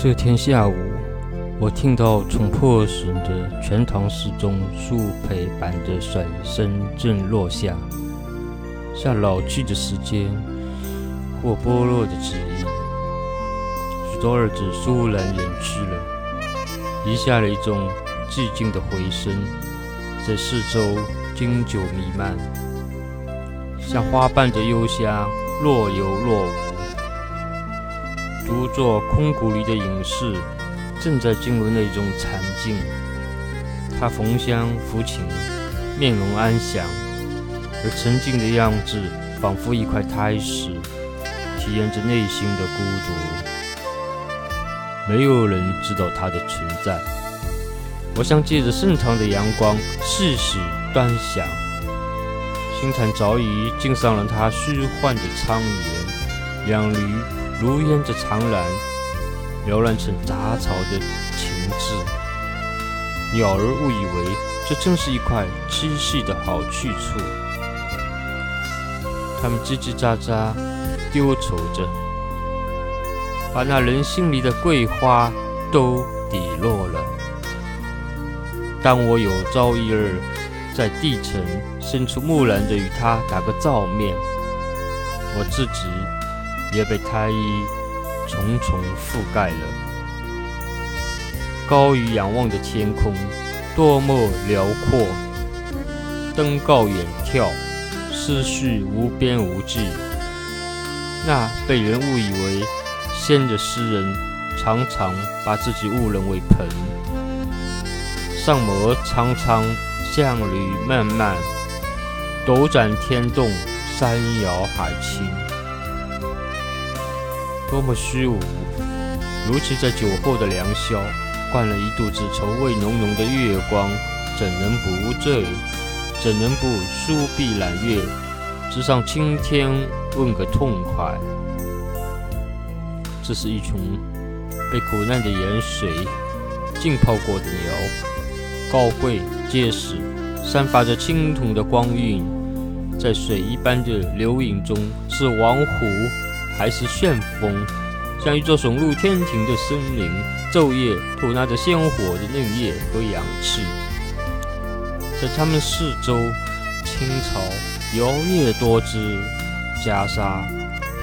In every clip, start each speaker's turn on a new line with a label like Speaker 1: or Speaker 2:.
Speaker 1: 这天下午，我听到从破损的全堂时钟数倍般的甩声正落下，像老去的时间或剥落的指引。许多日子倏然远去了，遗下了一种寂静的回声，在四周经久弥漫，像花瓣的幽香，若有若无。独坐空谷里的隐士，正在经文的一种禅境。他逢香抚琴，面容安详，而沉静的样子，仿佛一块苔石，体验着内心的孤独。没有人知道他的存在。我想借着盛唐的阳光，细细端详。星辰早已浸上了他虚幻的苍颜，两缕。如烟的长廊，缭乱成杂草的情致。鸟儿误以为这正是一块栖息的好去处，它们叽叽喳喳，丢愁着，把那人心里的桂花都抵落了。当我有朝一日在地层伸出木兰的与它打个照面，我自己。也被苔衣重重覆盖了。高于仰望的天空，多么辽阔！登高远眺，思绪无边无际。那被人误以为仙的诗人，常常把自己误认为盆。上摩苍苍，下履漫漫，斗转天动，山摇海倾。多么虚无！如其在酒后的良宵，灌了一肚子愁味浓浓的月光，怎能不醉？怎能不舒臂揽月，直上青天问个痛快？这是一群被苦难的盐水浸泡过的鸟，高贵结实，散发着青铜的光晕，在水一般的流影中，是王湖。还是旋风，像一座耸入天庭的森林，昼夜吐纳着鲜活的嫩叶和氧气。在它们四周，青草摇曳多姿，袈裟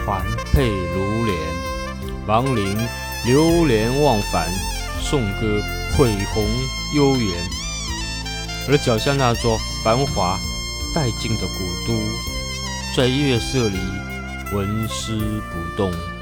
Speaker 1: 环佩如莲，亡灵流连忘返，颂歌恢宏悠远。而脚下那座繁华殆尽的古都，在月色里。纹丝不动。